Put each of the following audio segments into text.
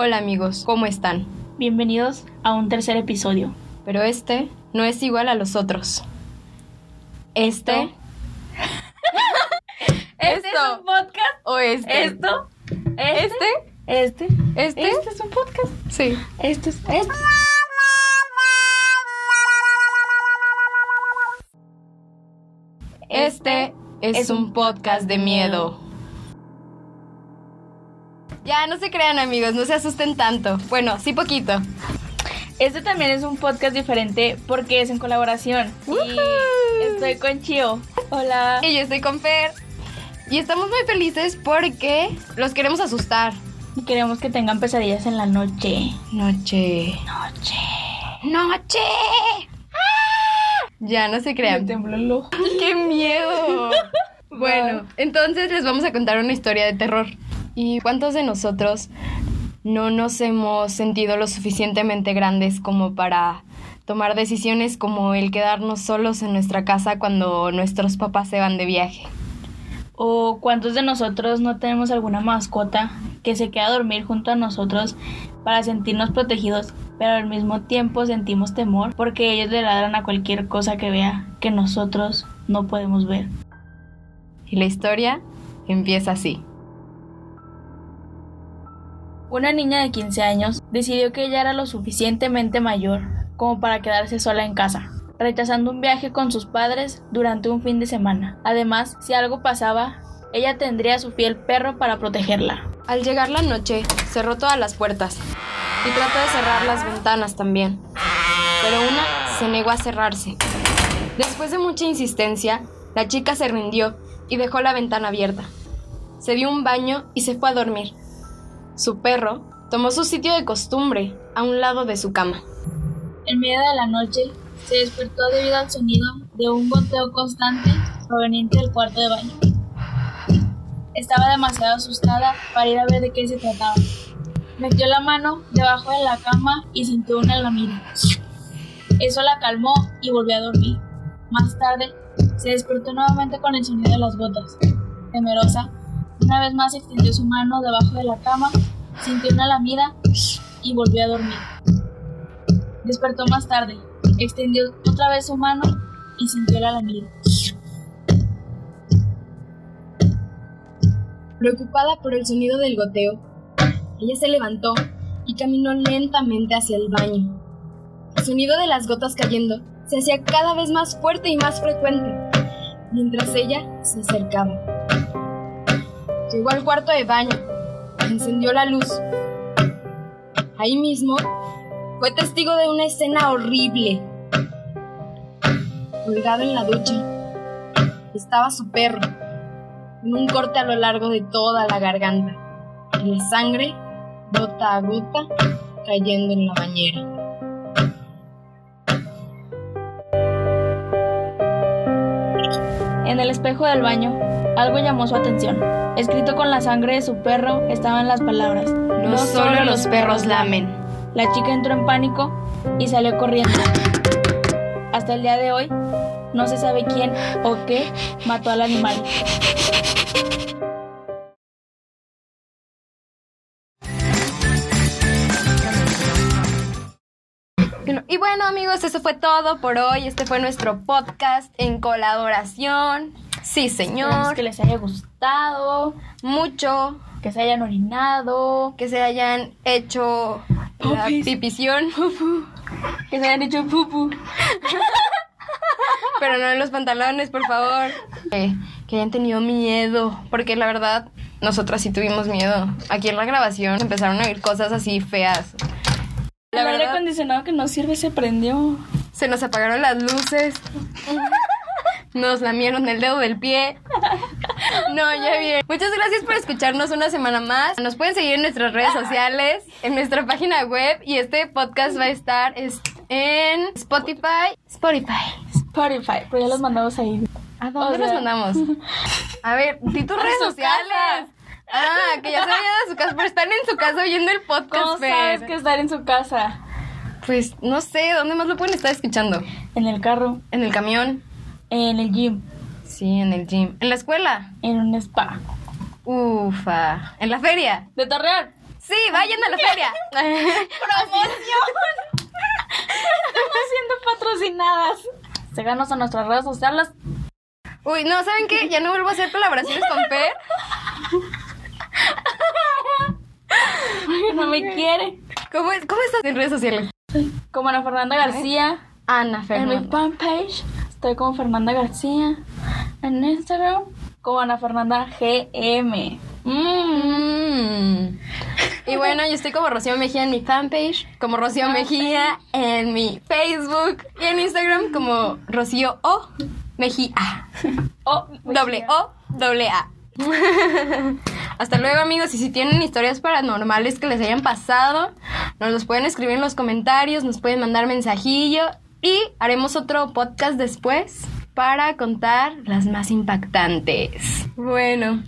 Hola amigos, ¿cómo están? Bienvenidos a un tercer episodio. Pero este no es igual a los otros. Este... Este es un podcast. ¿O este? Esto. ¿Este? Este. ¿Este? Este es un podcast. Sí. Este es. Este. Este es, un podcast de miedo. Ya, no se crean amigos, no se asusten tanto. Bueno, sí poquito. Este también es un podcast diferente porque es en colaboración. Y estoy con Chio. Hola. Y yo estoy con Fer. Y estamos muy felices porque los queremos asustar. Y queremos que tengan pesadillas en la noche. Noche. Noche. Noche. ¡Ah! Ya, no se Me crean. tembló el ojo. ¡Qué miedo! Bueno, entonces les vamos a contar una historia de terror. ¿Y cuántos de nosotros no nos hemos sentido lo suficientemente grandes como para tomar decisiones como el quedarnos solos en nuestra casa cuando nuestros papás se van de viaje? ¿O cuántos de nosotros no tenemos alguna mascota que se queda a dormir junto a nosotros para sentirnos protegidos, pero al mismo tiempo sentimos temor porque ellos le ladran a cualquier cosa que vea que nosotros no podemos ver? Y la historia empieza así. Una niña de 15 años decidió que ella era lo suficientemente mayor como para quedarse sola en casa, rechazando un viaje con sus padres durante un fin de semana. Además, si algo pasaba, ella tendría a su fiel perro para protegerla. Al llegar la noche, cerró todas las puertas y trató de cerrar las ventanas también. Pero una se negó a cerrarse. Después de mucha insistencia, la chica se rindió y dejó la ventana abierta. Se dio un baño y se fue a dormir. Su perro tomó su sitio de costumbre a un lado de su cama. En medio de la noche, se despertó debido al sonido de un goteo constante proveniente del cuarto de baño. Estaba demasiado asustada para ir a ver de qué se trataba. Metió la mano debajo de la cama y sintió una lamida. Eso la calmó y volvió a dormir. Más tarde, se despertó nuevamente con el sonido de las gotas. Temerosa, una vez más extendió su mano debajo de la cama, sintió una lamida y volvió a dormir. Despertó más tarde, extendió otra vez su mano y sintió la lamida. Preocupada por el sonido del goteo, ella se levantó y caminó lentamente hacia el baño. El sonido de las gotas cayendo se hacía cada vez más fuerte y más frecuente, mientras ella se acercaba. Llegó al cuarto de baño, encendió la luz. Ahí mismo fue testigo de una escena horrible. Colgado en la ducha estaba su perro, con un corte a lo largo de toda la garganta, y la sangre, gota a gota, cayendo en la bañera. En el espejo del baño, algo llamó su atención. Escrito con la sangre de su perro estaban las palabras. No solo los perros lamen. La chica entró en pánico y salió corriendo. Hasta el día de hoy, no se sabe quién o qué mató al animal. Y bueno amigos, eso fue todo por hoy. Este fue nuestro podcast en colaboración. Sí, Esperamos señor. que les haya gustado, Mucho. que se hayan orinado, Que se hayan hecho la pipición. que se hayan hecho pupu. Pero no en los pantalones, por favor. Que, que hayan tenido miedo. Porque la verdad, nosotras sí tuvimos miedo. Aquí en la grabación empezaron a oír cosas así feas. La El aire verdad, acondicionado que no sirve se prendió. se nos apagaron las luces. Nos lamieron el dedo del pie. No, ya bien. Muchas gracias por escucharnos una semana más. Nos pueden seguir en nuestras redes sociales, en nuestra página web y este podcast va a estar es- en Spotify. Spotify. Spotify, pero ya los mandamos ahí. ¿A dónde O sea- los mandamos? A ver, di tus redes sociales. casa. Ah, que ya se vayan a su casa, pero están en su casa oyendo el podcast. ¿Cómo Fer. sabes que estar en su casa? Pues no sé, ¿dónde más lo pueden estar escuchando? En el carro, ¿En el camión? En el gym, Sí, en el gym. ¿En la escuela? en un spa. Ufa. ¿En la feria? De Torreón. Sí, vayan a la feria. ¡Promoción! Estamos siendo patrocinadas. Síganos a nuestras redes sociales. Uy, no, ¿saben qué? Ya no vuelvo a hacer colaboraciones con Fer. No me quiere. ¿Cómo, es- ¿Cómo estás en redes sociales? Como Ana Fernanda García. Ana En mi Fernanda. fanpage estoy como Fernanda García. En Instagram como Ana Fernanda GM. Mm. Y bueno, yo estoy como Rocío Mejía en mi fanpage, como Rocío Mejía en mi Facebook y en Instagram como Rocío O Mejía. Oh, Doble O, doble A. Hasta luego amigos y si tienen historias paranormales que les hayan pasado, nos los pueden escribir en los comentarios, nos pueden mandar mensajillo y haremos otro podcast después para contar las más impactantes. Bueno,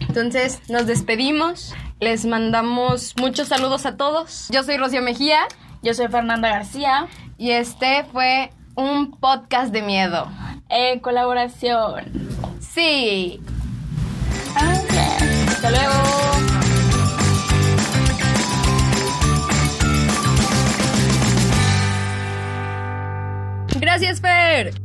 entonces nos despedimos, les mandamos muchos saludos a todos. Yo soy Rocío Mejía Yo soy Fernanda García. y este fue un podcast de miedo. En colaboración. Sí, Hasta luego. Gracias Fer.